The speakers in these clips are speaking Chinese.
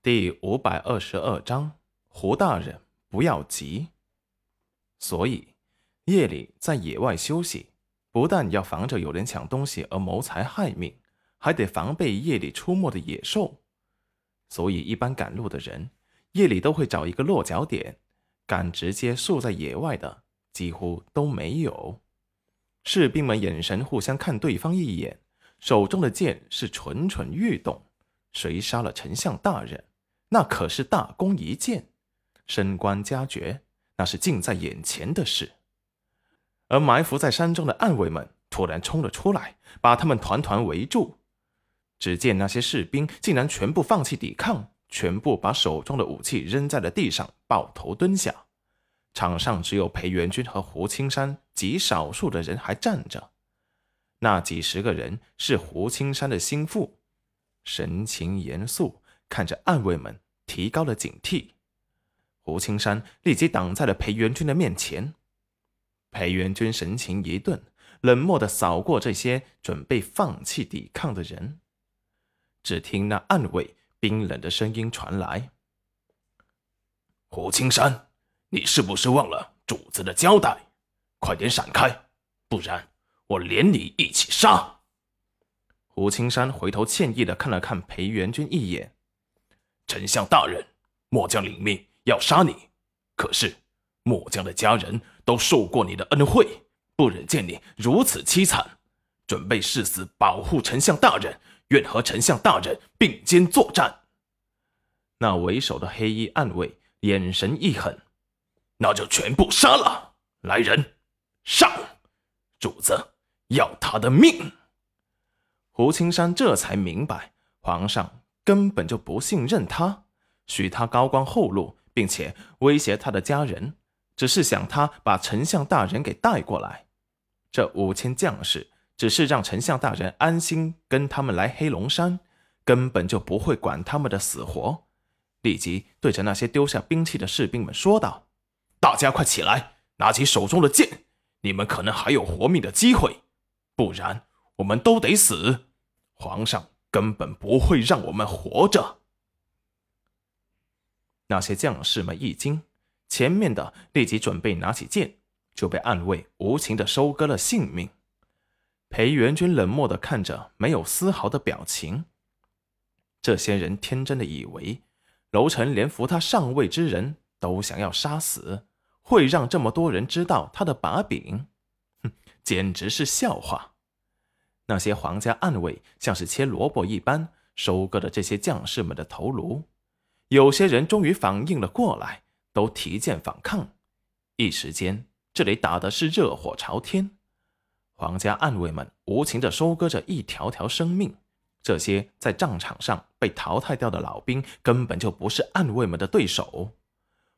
第五百二十二章，胡大人不要急。所以夜里在野外休息，不但要防着有人抢东西而谋财害命，还得防备夜里出没的野兽。所以一般赶路的人，夜里都会找一个落脚点，敢直接宿在野外的几乎都没有。士兵们眼神互相看对方一眼，手中的剑是蠢蠢欲动。谁杀了丞相大人？那可是大功一件，升官加爵，那是近在眼前的事。而埋伏在山中的暗卫们突然冲了出来，把他们团团围住。只见那些士兵竟然全部放弃抵抗，全部把手中的武器扔在了地上，抱头蹲下。场上只有裴元军和胡青山极少数的人还站着。那几十个人是胡青山的心腹，神情严肃。看着暗卫们提高了警惕，胡青山立即挡在了裴元军的面前。裴元军神情一顿，冷漠地扫过这些准备放弃抵抗的人。只听那暗卫冰冷的声音传来：“胡青山，你是不是忘了主子的交代？快点闪开，不然我连你一起杀！”胡青山回头歉意地看了看裴元军一眼。丞相大人，末将领命要杀你，可是末将的家人都受过你的恩惠，不忍见你如此凄惨，准备誓死保护丞相大人，愿和丞相大人并肩作战。那为首的黑衣暗卫眼神一狠，那就全部杀了！来人，上！主子要他的命！胡青山这才明白，皇上。根本就不信任他，许他高官厚禄，并且威胁他的家人，只是想他把丞相大人给带过来。这五千将士只是让丞相大人安心跟他们来黑龙山，根本就不会管他们的死活。立即对着那些丢下兵器的士兵们说道：“大家快起来，拿起手中的剑，你们可能还有活命的机会，不然我们都得死。”皇上。根本不会让我们活着。那些将士们一惊，前面的立即准备拿起剑，就被暗卫无情的收割了性命。裴元军冷漠的看着，没有丝毫的表情。这些人天真的以为，楼臣连扶他上位之人都想要杀死，会让这么多人知道他的把柄？哼，简直是笑话。那些皇家暗卫像是切萝卜一般收割着这些将士们的头颅，有些人终于反应了过来，都提剑反抗。一时间，这里打的是热火朝天。皇家暗卫们无情地收割着一条条生命。这些在战场上被淘汰掉的老兵根本就不是暗卫们的对手。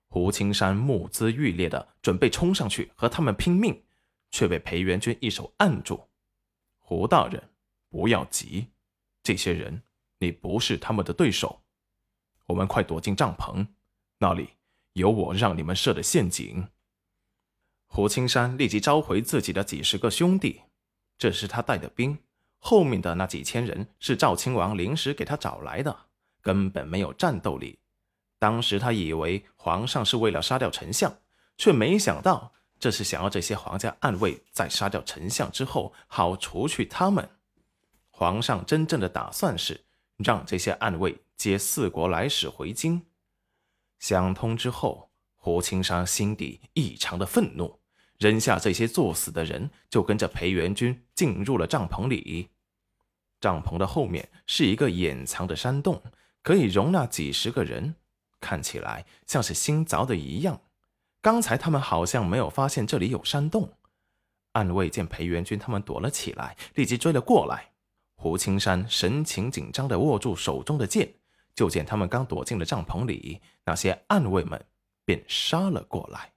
胡青山目眦欲裂的准备冲上去和他们拼命，却被裴元军一手按住。胡大人，不要急，这些人你不是他们的对手。我们快躲进帐篷，那里有我让你们设的陷阱。胡青山立即召回自己的几十个兄弟，这是他带的兵，后面的那几千人是赵亲王临时给他找来的，根本没有战斗力。当时他以为皇上是为了杀掉丞相，却没想到。这是想要这些皇家暗卫在杀掉丞相之后，好除去他们。皇上真正的打算是让这些暗卫接四国来使回京。想通之后，胡青山心底异常的愤怒，扔下这些作死的人，就跟着裴元军进入了帐篷里。帐篷的后面是一个掩藏的山洞，可以容纳几十个人，看起来像是新凿的一样。刚才他们好像没有发现这里有山洞。暗卫见裴元军他们躲了起来，立即追了过来。胡青山神情紧张地握住手中的剑，就见他们刚躲进了帐篷里，那些暗卫们便杀了过来。